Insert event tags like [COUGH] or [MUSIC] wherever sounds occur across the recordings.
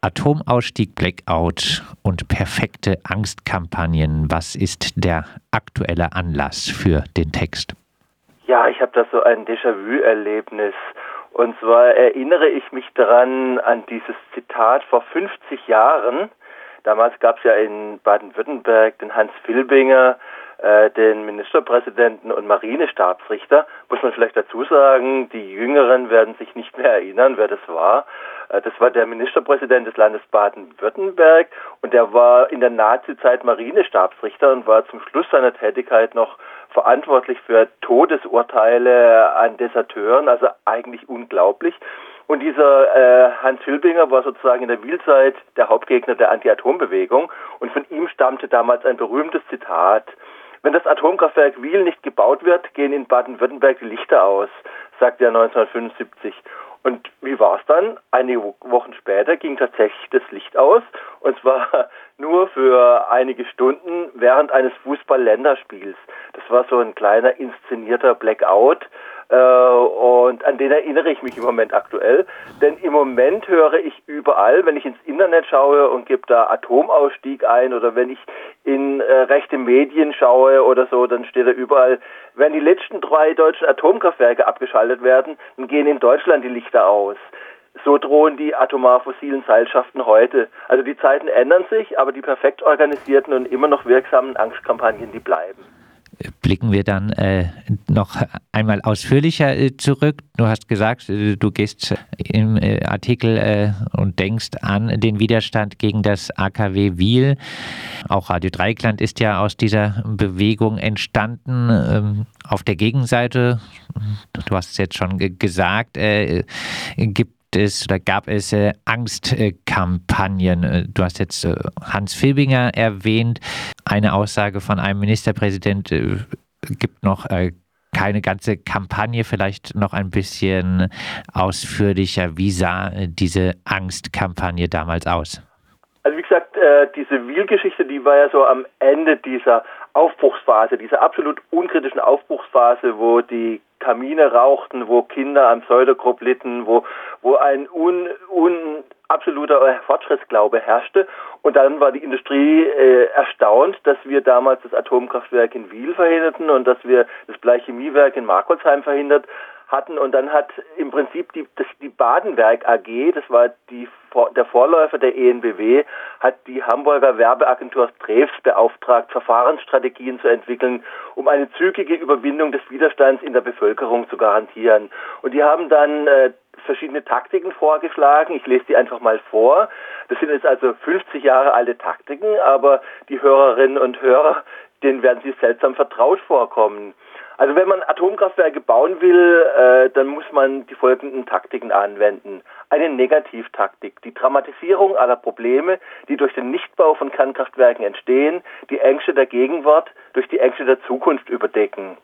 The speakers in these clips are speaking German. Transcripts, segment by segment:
Atomausstieg, Blackout und perfekte Angstkampagnen. Was ist der aktuelle Anlass für den Text? Ja, ich habe da so ein Déjà-vu-Erlebnis. Und zwar erinnere ich mich daran an dieses Zitat vor 50 Jahren. Damals gab es ja in Baden-Württemberg den Hans Filbinger, äh, den Ministerpräsidenten und Marinestabsrichter. Muss man vielleicht dazu sagen, die Jüngeren werden sich nicht mehr erinnern, wer das war. Äh, das war der Ministerpräsident des Landes Baden-Württemberg und der war in der Nazizeit Marinestabsrichter und war zum Schluss seiner Tätigkeit noch verantwortlich für Todesurteile an Deserteuren, also eigentlich unglaublich. Und dieser äh, Hans Hülbinger war sozusagen in der Wielzeit der Hauptgegner der Anti-Atom-Bewegung und von ihm stammte damals ein berühmtes Zitat. Wenn das Atomkraftwerk Wiel nicht gebaut wird, gehen in Baden-Württemberg die Lichter aus, sagte er 1975. Und wie war es dann? Einige Wochen später ging tatsächlich das Licht aus und zwar [LAUGHS] nur für einige Stunden während eines Fußball-Länderspiels. Das war so ein kleiner inszenierter Blackout und an den erinnere ich mich im Moment aktuell. Denn im Moment höre ich überall, wenn ich ins Internet schaue und gebe da Atomausstieg ein oder wenn ich in äh, rechte Medien schaue oder so, dann steht da überall, wenn die letzten drei deutschen Atomkraftwerke abgeschaltet werden, dann gehen in Deutschland die Lichter aus. So drohen die atomar fossilen Seilschaften heute. Also die Zeiten ändern sich, aber die perfekt organisierten und immer noch wirksamen Angstkampagnen, die bleiben blicken wir dann äh, noch einmal ausführlicher äh, zurück. Du hast gesagt, äh, du gehst im äh, Artikel äh, und denkst an den Widerstand gegen das AKW Wiel. Auch Radio Dreikland ist ja aus dieser Bewegung entstanden. Ähm, auf der Gegenseite, du hast es jetzt schon gesagt, äh, gibt es oder gab es äh, Angstkampagnen. Äh, du hast jetzt äh, Hans Filbinger erwähnt. Eine Aussage von einem Ministerpräsident äh, gibt noch äh, keine ganze Kampagne, vielleicht noch ein bisschen ausführlicher. Wie sah äh, diese Angstkampagne damals aus? Also wie gesagt, diese Wiel-Geschichte, die war ja so am Ende dieser Aufbruchsphase, dieser absolut unkritischen Aufbruchsphase, wo die Kamine rauchten, wo Kinder am Säudergrub litten, wo, wo ein un, un absoluter Fortschrittsglaube herrschte. Und dann war die Industrie äh, erstaunt, dass wir damals das Atomkraftwerk in Wiel verhinderten und dass wir das Bleichemiewerk in Markolsheim verhindert hatten. Und dann hat im Prinzip die, das, die Badenwerk AG, das war die, der Vorläufer der ENBW, hat die Hamburger Werbeagentur Streves beauftragt, Verfahrensstrategien zu entwickeln, um eine zügige Überwindung des Widerstands in der Bevölkerung zu garantieren. Und die haben dann äh, verschiedene Taktiken vorgeschlagen. Ich lese die einfach mal vor. Das sind jetzt also 50 Jahre alte Taktiken, aber die Hörerinnen und Hörer, denen werden sie seltsam vertraut vorkommen. Also wenn man Atomkraftwerke bauen will, äh, dann muss man die folgenden Taktiken anwenden. Eine Negativtaktik, die Dramatisierung aller Probleme, die durch den Nichtbau von Kernkraftwerken entstehen, die Ängste der Gegenwart durch die Ängste der Zukunft überdecken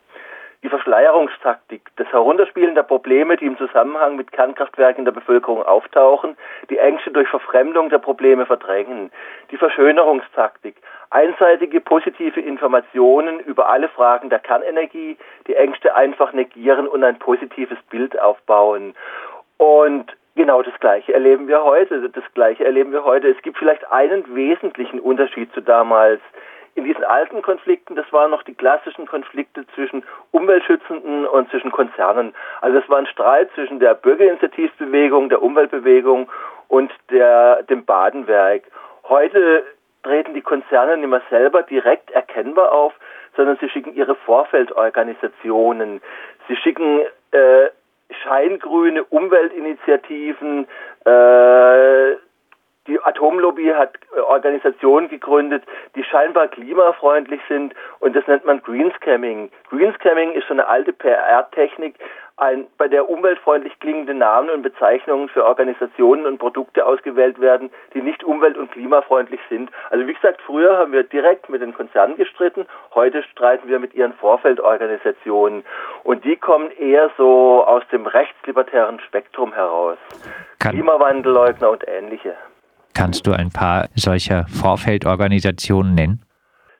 die Verschleierungstaktik, das Herunterspielen der Probleme, die im Zusammenhang mit Kernkraftwerken der Bevölkerung auftauchen, die Ängste durch Verfremdung der Probleme verdrängen, die Verschönerungstaktik, einseitige positive Informationen über alle Fragen der Kernenergie, die Ängste einfach negieren und ein positives Bild aufbauen. Und Genau das Gleiche erleben wir heute. Das Gleiche erleben wir heute. Es gibt vielleicht einen wesentlichen Unterschied zu damals in diesen alten Konflikten, das waren noch die klassischen Konflikte zwischen Umweltschützenden und zwischen Konzernen. Also es war ein Streit zwischen der Bürgerinitiativbewegung, der Umweltbewegung und der, dem Badenwerk. Heute treten die Konzerne nicht mehr selber direkt erkennbar auf, sondern sie schicken ihre Vorfeldorganisationen. Sie schicken äh, scheingrüne Umweltinitiativen, äh, die Atomlobby hat äh, Organisationen gegründet, die scheinbar klimafreundlich sind und das nennt man Greenscamming. Greenscamming ist so eine alte PR-Technik, ein, bei der umweltfreundlich klingende Namen und Bezeichnungen für Organisationen und Produkte ausgewählt werden, die nicht umwelt- und klimafreundlich sind. Also wie gesagt, früher haben wir direkt mit den Konzernen gestritten, heute streiten wir mit ihren Vorfeldorganisationen und die kommen eher so aus dem rechtslibertären Spektrum heraus. Klimawandelleugner und ähnliche. Kannst du ein paar solcher Vorfeldorganisationen nennen?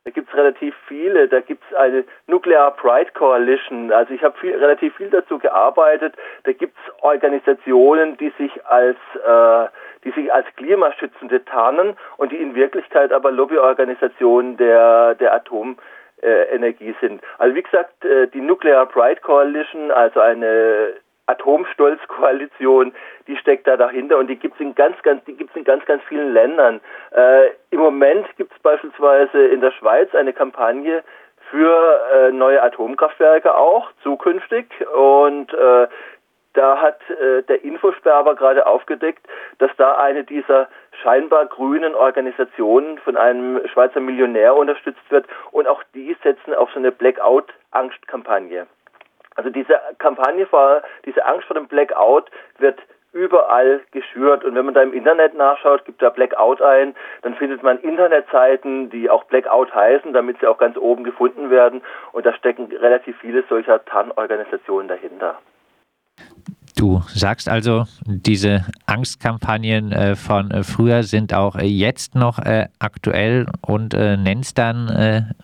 Da gibt es relativ viele. Da gibt es eine Nuclear Pride Coalition. Also ich habe viel, relativ viel dazu gearbeitet. Da gibt es Organisationen, die sich als äh, die sich als Klimaschützende tarnen und die in Wirklichkeit aber Lobbyorganisationen der, der Atomenergie sind. Also wie gesagt, äh, die Nuclear Pride Coalition, also eine Atomstolzkoalition, die steckt da dahinter und die gibt es in ganz, ganz, die gibt's in ganz, ganz vielen Ländern. Äh, Im Moment gibt es beispielsweise in der Schweiz eine Kampagne für äh, neue Atomkraftwerke auch zukünftig und äh, da hat äh, der Infosperber gerade aufgedeckt, dass da eine dieser scheinbar grünen Organisationen von einem Schweizer Millionär unterstützt wird und auch die setzen auf so eine Blackout-Angstkampagne. Also diese Kampagne vor, diese Angst vor dem Blackout wird überall geschürt. Und wenn man da im Internet nachschaut, gibt da Blackout ein, dann findet man Internetseiten, die auch Blackout heißen, damit sie auch ganz oben gefunden werden. Und da stecken relativ viele solcher TAN-Organisationen dahinter. Du sagst also, diese Angstkampagnen äh, von äh, früher sind auch äh, jetzt noch aktuell und nennst dann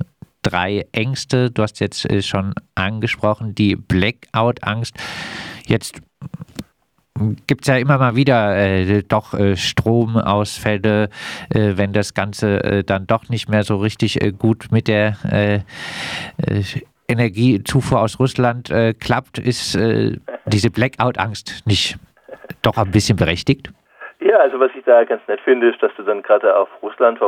drei Ängste. Du hast jetzt äh, schon angesprochen, die Blackout-Angst. Jetzt gibt es ja immer mal wieder äh, doch äh, Stromausfälle, äh, wenn das Ganze äh, dann doch nicht mehr so richtig äh, gut mit der Energiezufuhr aus Russland klappt, ist diese Blackout-Angst nicht doch ein bisschen berechtigt? Ja, also was ich da ganz nett finde, ist, dass du dann gerade auf Russland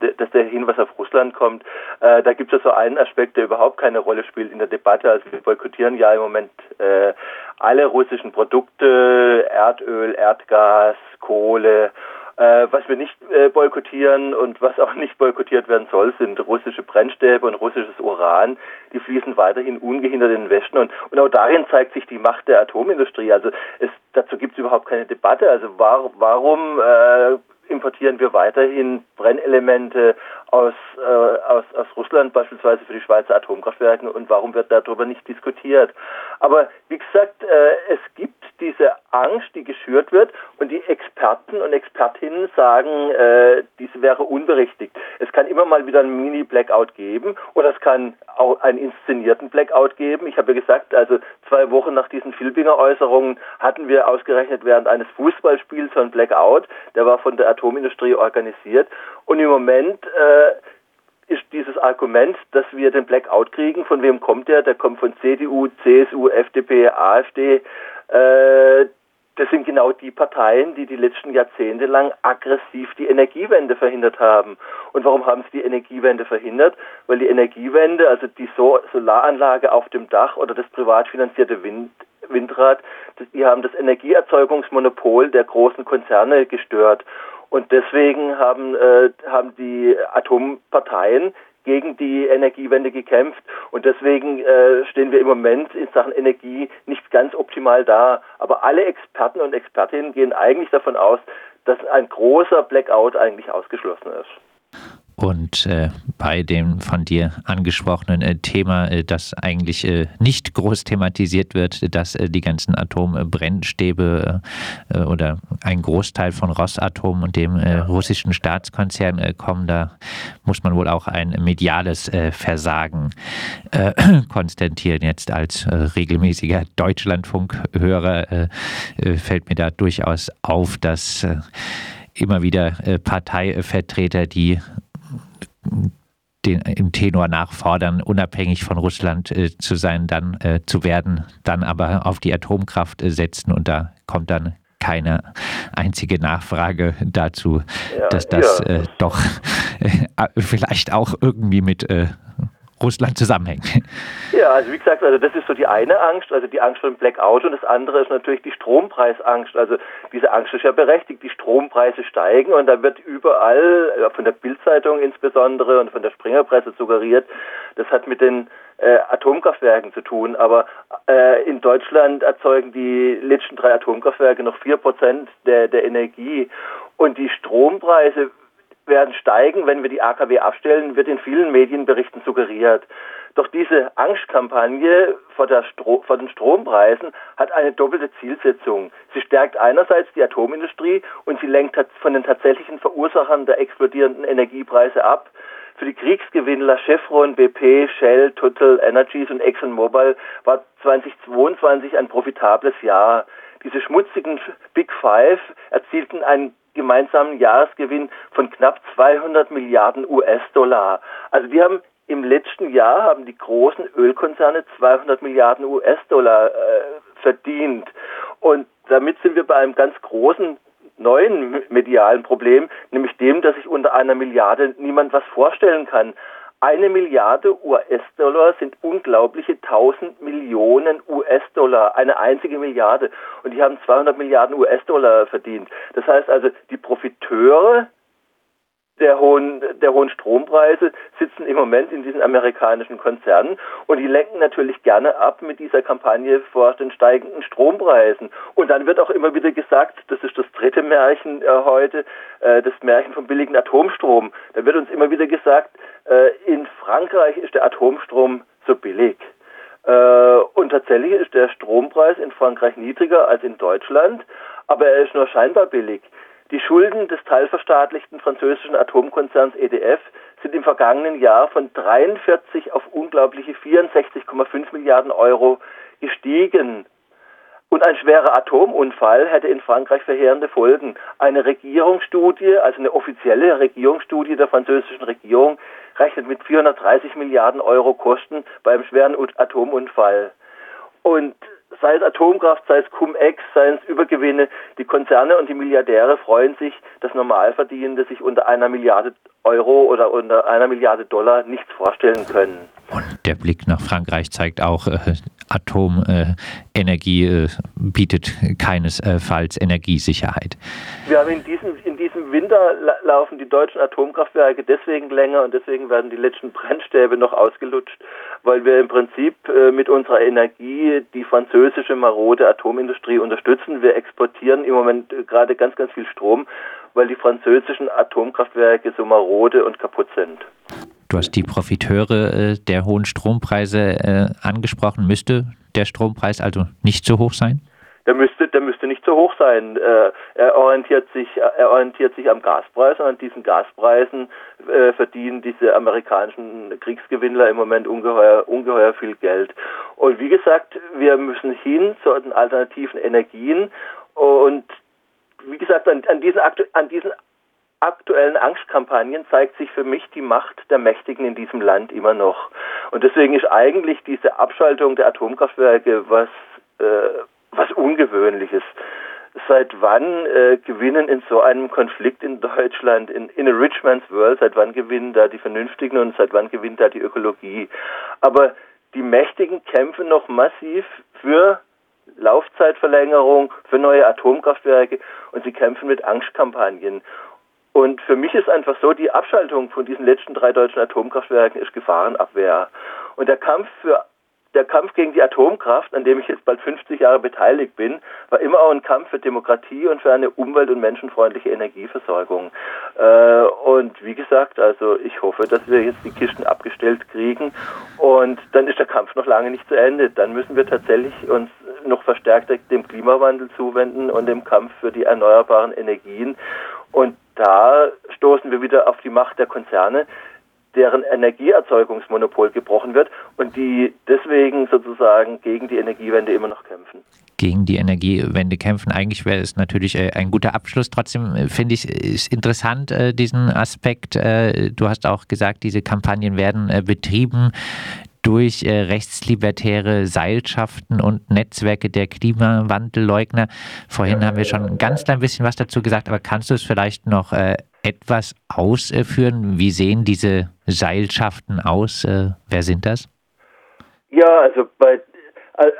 dass der Hinweis auf Russland kommt. Äh, da gibt es so einen Aspekt, der überhaupt keine Rolle spielt in der Debatte. Also wir boykottieren ja im Moment äh, alle russischen Produkte, Erdöl, Erdgas, Kohle. Äh, was wir nicht äh, boykottieren und was auch [LAUGHS] nicht boykottiert werden soll, sind russische Brennstäbe und russisches Uran. Die fließen weiterhin ungehindert in den Westen und, und auch darin zeigt sich die Macht der Atomindustrie. Also es, dazu gibt es überhaupt keine Debatte. Also war, warum äh, importieren wir weiterhin Brennelemente aus, äh, aus, aus Russland, beispielsweise für die Schweizer Atomkraftwerke, und warum wird darüber nicht diskutiert? Aber wie gesagt, äh, es gibt diese Angst, die geschürt wird, und die Experten und Expertinnen sagen, äh, diese wäre unberechtigt. Es kann immer mal wieder einen Mini-Blackout geben, oder es kann auch einen inszenierten Blackout geben. Ich habe ja gesagt, also zwei Wochen nach diesen Filbinger-Äußerungen hatten wir ausgerechnet während eines Fußballspiels so einen Blackout, der war von der Atomindustrie organisiert. Und im Moment äh, ist dieses Argument, dass wir den Blackout kriegen, von wem kommt der? Der kommt von CDU, CSU, FDP, AfD. Äh, das sind genau die Parteien, die die letzten Jahrzehnte lang aggressiv die Energiewende verhindert haben. Und warum haben sie die Energiewende verhindert? Weil die Energiewende, also die Solaranlage auf dem Dach oder das privat finanzierte Wind, Windrad, die haben das Energieerzeugungsmonopol der großen Konzerne gestört. Und deswegen haben, äh, haben die Atomparteien gegen die Energiewende gekämpft und deswegen äh, stehen wir im Moment in Sachen Energie nicht ganz optimal da. Aber alle Experten und Expertinnen gehen eigentlich davon aus, dass ein großer Blackout eigentlich ausgeschlossen ist. Und äh, bei dem von dir angesprochenen äh, Thema, äh, das eigentlich äh, nicht groß thematisiert wird, dass äh, die ganzen Atombrennstäbe äh, oder ein Großteil von Rosatom und dem russischen Staatskonzern kommen, da muss man wohl auch ein mediales Versagen [CLEARS THROAT] konstatieren. Jetzt als regelmäßiger Deutschlandfunkhörer fällt mir da durchaus auf, dass immer wieder Parteivertreter, die den, im Tenor nachfordern, unabhängig von Russland äh, zu sein, dann äh, zu werden, dann aber auf die Atomkraft äh, setzen und da kommt dann keine einzige Nachfrage dazu, ja, dass das ja. Äh, doch äh, [LAUGHS] vielleicht auch irgendwie mit äh, Russland zusammenhängt. Ja, also wie gesagt, also das ist so die eine Angst, also die Angst vor dem Blackout und das andere ist natürlich die Strompreisangst. Also diese Angst ist ja berechtigt, die Strompreise steigen und da wird überall, von der Bildzeitung insbesondere und von der Springerpresse suggeriert, das hat mit den äh, Atomkraftwerken zu tun, aber äh, in Deutschland erzeugen die letzten drei Atomkraftwerke noch vier Prozent der, der Energie und die Strompreise werden steigen, wenn wir die AKW abstellen, wird in vielen Medienberichten suggeriert. Doch diese Angstkampagne vor, vor, den Strompreisen hat eine doppelte Zielsetzung. Sie stärkt einerseits die Atomindustrie und sie lenkt von den tatsächlichen Verursachern der explodierenden Energiepreise ab. Für die Kriegsgewinnler Chevron, BP, Shell, Total Energies und ExxonMobil war 2022 ein profitables Jahr. diese schmutzigen Big Five erzielten einen gemeinsamen Jahresgewinn von knapp 200 Milliarden US-Dollar. Also die haben im letzten Jahr haben die großen Ölkonzerne 200 Milliarden US-Dollar äh, verdient. Und damit sind wir bei einem ganz großen neuen medialen Problem, nämlich dem, dass sich unter einer Milliarde niemand was vorstellen kann. Eine Milliarde US-Dollar sind unglaubliche 1000 Millionen US-Dollar, eine einzige Milliarde. Und die haben 200 Milliarden US-Dollar verdient. Das heißt also, die Profiteure der hohen, der hohen Strompreise sitzen im Moment in diesen amerikanischen Konzernen und die lenken natürlich gerne ab mit dieser Kampagne vor den steigenden Strompreisen. Und dann wird auch immer wieder gesagt, das ist das dritte Märchen äh, heute, äh, das Märchen vom billigen Atomstrom. Da wird uns immer wieder gesagt, in Frankreich ist der Atomstrom so billig. Äh, und tatsächlich ist der Strompreis in Frankreich niedriger als in Deutschland, aber er ist nur scheinbar billig. Die Schulden des teilverstaatlichten französischen Atomkonzerns EDF sind im vergangenen Jahr von 43 auf unglaubliche 64,5 Milliarden Euro gestiegen. Und ein schwerer Atomunfall hätte in Frankreich verheerende Folgen. Eine Regierungsstudie, also eine offizielle Regierungsstudie der französischen Regierung, rechnet mit 430 Milliarden Euro Kosten beim schweren Atomunfall. Und sei es Atomkraft, sei es Cum-Ex, sei es Übergewinne, die Konzerne und die Milliardäre freuen sich, dass Normalverdienende sich unter einer Milliarde Euro oder unter einer Milliarde Dollar nichts vorstellen können. Und der Blick nach Frankreich zeigt auch, äh, Atomenergie äh, bietet keinesfalls Energiesicherheit. Wir haben in diesem, in diesem Winter laufen die deutschen Atomkraftwerke deswegen länger und deswegen werden die letzten Brennstäbe noch ausgelutscht, weil wir im Prinzip äh, mit unserer Energie die französische marode Atomindustrie unterstützen. Wir exportieren im Moment äh, gerade ganz, ganz viel Strom, weil die französischen Atomkraftwerke so marode und kaputt sind. Du hast die Profiteure äh, der hohen Strompreise angesprochen. Müsste der Strompreis also nicht so hoch sein? Der müsste, der müsste nicht so hoch sein. Äh, er orientiert sich, er orientiert sich am Gaspreis und an diesen Gaspreisen äh, verdienen diese amerikanischen Kriegsgewinnler im Moment ungeheuer, ungeheuer viel Geld. Und wie gesagt, wir müssen hin zu den alternativen Energien und wie gesagt, an, an diesen, an diesen aktuellen Angstkampagnen zeigt sich für mich die Macht der Mächtigen in diesem Land immer noch. Und deswegen ist eigentlich diese Abschaltung der Atomkraftwerke was, äh, was Ungewöhnliches. Seit wann äh, gewinnen in so einem Konflikt in Deutschland, in, in a rich man's world, seit wann gewinnen da die Vernünftigen und seit wann gewinnt da die Ökologie? Aber die Mächtigen kämpfen noch massiv für Laufzeitverlängerung, für neue Atomkraftwerke und sie kämpfen mit Angstkampagnen. Und für mich ist einfach so, die Abschaltung von diesen letzten drei deutschen Atomkraftwerken ist Gefahrenabwehr. Und der Kampf für der Kampf gegen die Atomkraft, an dem ich jetzt bald 50 Jahre beteiligt bin, war immer auch ein Kampf für Demokratie und für eine umwelt- und menschenfreundliche Energieversorgung. Äh, und wie gesagt, also ich hoffe, dass wir jetzt die Kisten abgestellt kriegen und dann ist der Kampf noch lange nicht zu Ende. Dann müssen wir tatsächlich uns noch verstärkt dem Klimawandel zuwenden und dem Kampf für die erneuerbaren Energien. Und da stoßen wir wieder auf die Macht der Konzerne, deren Energieerzeugungsmonopol gebrochen wird und die deswegen sozusagen gegen die Energiewende immer noch kämpfen. Gegen die Energiewende kämpfen. Eigentlich wäre es natürlich äh, ein guter Abschluss. Trotzdem äh, finde ich es interessant, äh, diesen Aspekt. Du hast auch gesagt, diese Kampagnen werden betrieben durch rechtslibertäre Seilschaften und Netzwerke der Klimawandelleugner. Vorhin haben wir schon ein ganz klein bisschen was dazu gesagt, aber kannst du es vielleicht noch äh, etwas ausführen? Wie sehen diese Seilschaften aus? Äh, wer sind das? Ja, also bei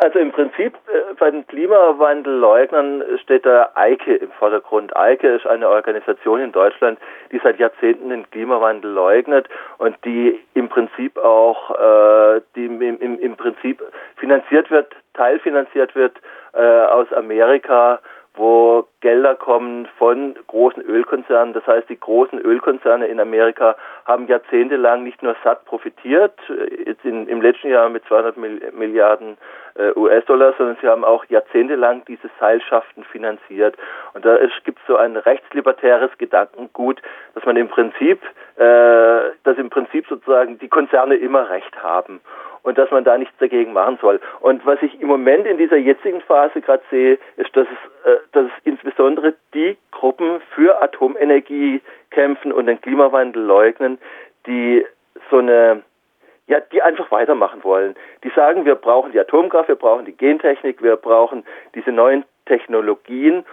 also im Prinzip äh, bei den Klimawandelleugnern steht da EIKE im Vordergrund. EIKE ist eine Organisation in Deutschland, die seit Jahrzehnten den Klimawandel leugnet und die im Prinzip auch äh, die im, im, im Prinzip finanziert wird, teilfinanziert wird äh, aus Amerika wo Gelder kommen von großen Ölkonzernen. Das heißt, die großen Ölkonzerne in Amerika haben jahrzehntelang nicht nur satt profitiert, jetzt in, im letzten Jahr mit 200 Milliarden äh, US-Dollar, sondern sie haben auch jahrzehntelang diese Seilschaften finanziert. Und da gibt es so ein rechtslibertäres Gedankengut, dass man im Prinzip, äh, dass im Prinzip sozusagen die Konzerne immer Recht haben. Und dass man da nichts dagegen machen soll. Und was ich im Moment in dieser jetzigen Phase gerade sehe, ist, dass es, äh, dass es insbesondere die Gruppen für Atomenergie kämpfen und den Klimawandel leugnen, die so eine ja, die einfach weitermachen wollen. Die sagen, wir brauchen die Atomkraft, wir brauchen die Gentechnik, wir brauchen diese neuen Technologien,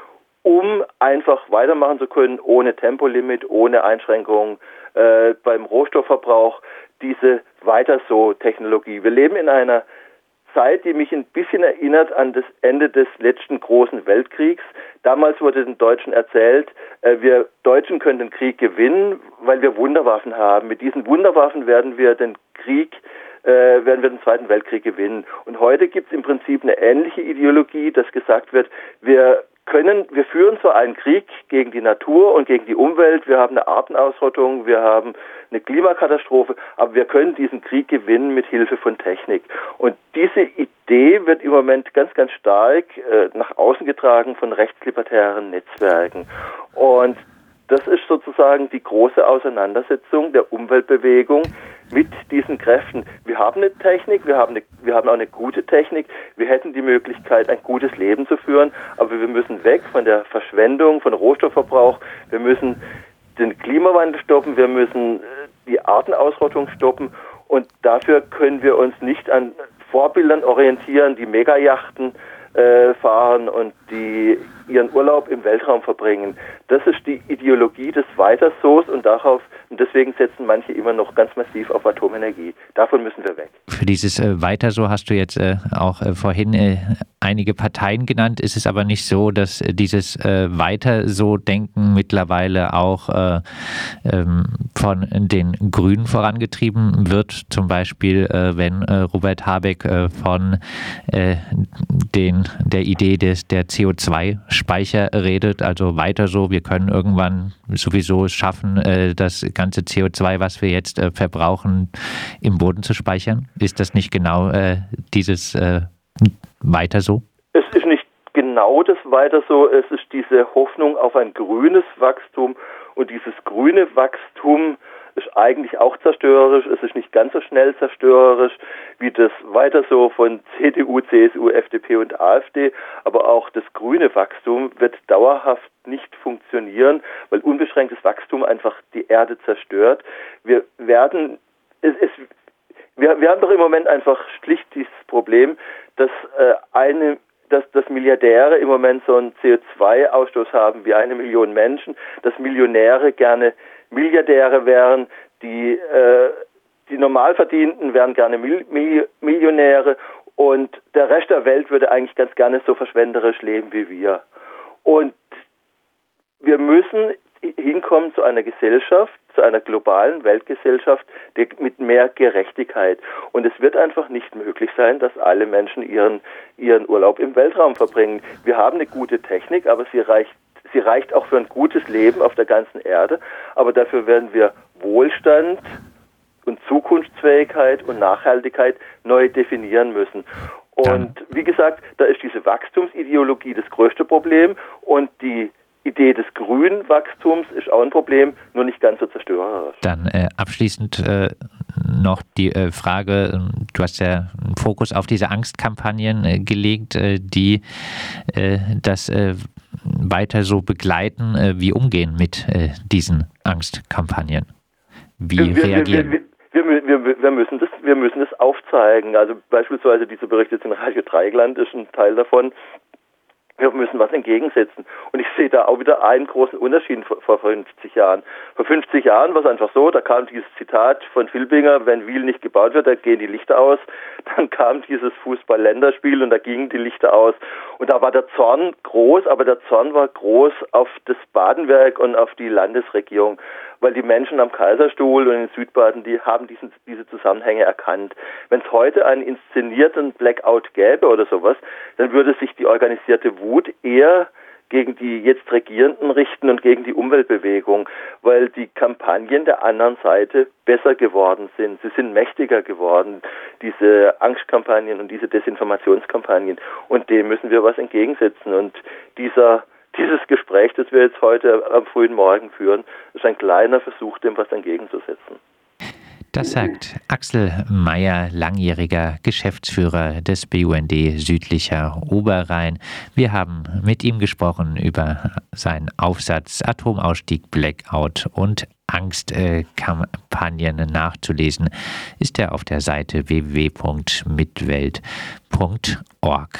um einfach weitermachen zu können, ohne Tempolimit, ohne Einschränkungen äh, beim Rohstoffverbrauch, diese weiter so Technologie. Wir leben in einer Zeit, die mich ein bisschen erinnert an das Ende des letzten großen Weltkriegs. Damals wurde den Deutschen erzählt, äh, wir Deutschen können den Krieg gewinnen, weil wir Wunderwaffen haben. Mit diesen Wunderwaffen werden wir den Krieg äh, werden wir den Zweiten Weltkrieg gewinnen. Und heute gibt es im Prinzip eine ähnliche Ideologie, dass gesagt wird, wir können, wir führen so einen Krieg gegen die Natur und gegen die Umwelt. Wir haben eine Artenausrottung, wir haben eine Klimakatastrophe, aber wir können diesen Krieg gewinnen mit Hilfe von Technik. Und diese Idee wird im Moment ganz, ganz stark äh, nach außen getragen von rechtslibertären Netzwerken. Und das ist sozusagen die große Auseinandersetzung der Umweltbewegung mit diesen Kräften. Wir haben eine Technik, wir haben, eine, wir haben auch eine gute Technik, wir hätten die Möglichkeit, ein gutes Leben zu führen, aber wir müssen weg von der Verschwendung, von Rohstoffverbrauch, wir müssen den Klimawandel stoppen, wir müssen äh, die Artenausrottung stoppen. Und dafür können wir uns nicht an Vorbildern orientieren, die Megajachten äh, fahren und die ihren Urlaub im Weltraum verbringen. Das ist die Ideologie des Weitersos und darauf und deswegen setzen manche immer noch ganz massiv auf Atomenergie. Davon müssen wir weg. Für dieses äh, Weiterso hast du jetzt äh, auch äh, vorhin äh, einige Parteien genannt. Ist es aber nicht so, dass äh, dieses äh, Weiter-so-Denken mittlerweile auch ähm, von den Grünen vorangetrieben wird? Zum Beispiel, wenn Robert Habeck von den, der Idee des, der CO2-Speicher redet, also weiter so, wir können irgendwann sowieso schaffen, das ganze CO2, was wir jetzt äh, verbrauchen, im Boden zu speichern? Ist das nicht genau äh, dieses äh, weiter so? Es ist nicht genau das weiter so. Es ist diese Hoffnung auf ein grünes Wachstum und dieses grüne Wachstum ist eigentlich auch zerstörerisch. Es ist nicht ganz so schnell zerstörerisch wie das weiter so von [LAUGHS] CDU, CSU, FDP und AfD. Aber auch das grüne Wachstum wird dauerhaft nicht funktionieren, weil unbeschränktes Wachstum einfach die Erde zerstört. Wir werden, es, es, wir, wir haben doch im Moment einfach schlicht dieses Problem, dass äh, eine dass, dass Milliardäre im Moment so einen CO2-Ausstoß haben wie eine Million Menschen, dass Millionäre gerne Milliardäre wären, die, äh, die Normalverdienten wären gerne Mil Mil Millionäre und der Rest der Welt würde eigentlich ganz gerne so verschwenderisch leben wie wir. Und wir müssen hinkommen zu einer Gesellschaft, zu einer globalen Weltgesellschaft mit mehr Gerechtigkeit. Und es wird einfach nicht möglich sein, dass alle Menschen ihren, ihren Urlaub im Weltraum verbringen. Wir haben eine gute Technik, aber sie reicht Sie reicht auch für ein gutes Leben auf der ganzen Erde, aber dafür werden wir Wohlstand und Zukunftsfähigkeit und Nachhaltigkeit neu definieren müssen. Und wie gesagt, da ist diese Wachstumsideologie das größte Problem und die Idee des grünen Wachstums ist auch ein Problem, nur nicht ganz so zerstörerisch. Dann äh, abschließend äh, noch die äh, Frage, du hast ja einen Fokus auf diese Angstkampagnen äh, gelegt, äh, die äh, das weiter so begleiten, wie umgehen mit diesen Angstkampagnen. Wie wir, reagieren? Wir, wir, wir, wir, müssen das, wir müssen das aufzeigen. Also beispielsweise diese Berichte in Radio Dreigland ist ein Teil davon wir müssen was entgegensetzen. Und ich sehe da auch wieder einen großen Unterschied vor, vor 50 Jahren. Vor 50 Jahren war es einfach so, da kam dieses Zitat von Filbinger, wenn Wiel nicht gebaut wird, da gehen die Lichter aus. [LAUGHS] Dann kam dieses Fußball-Länderspiel und da gingen die Lichter aus. Und da war der Zorn groß, aber der Zorn war groß auf das Badenwerk und auf die Landesregierung weil die Menschen am Kaiserstuhl und in Südbaden, die haben diesen, diese Zusammenhänge erkannt. Wenn es heute einen inszenierten Blackout gäbe oder sowas, dann würde sich die organisierte Wut eher gegen die jetzt Regierenden richten und gegen die Umweltbewegung, weil die Kampagnen der anderen Seite besser geworden sind. Sie sind mächtiger geworden, diese Angstkampagnen und diese Desinformationskampagnen. Und dem müssen wir was entgegensetzen. Und dieser dieses Gespräch, das wir jetzt heute am frühen Morgen führen, ist ein kleiner Versuch, dem was entgegenzusetzen. Das sagt Axel Meyer, langjähriger Geschäftsführer des BUND Südlicher Oberrhein. Wir haben mit ihm gesprochen über seinen Aufsatz Atomausstieg, Blackout und Angstkampagnen nachzulesen, ist er auf der Seite www.mitwelt.org.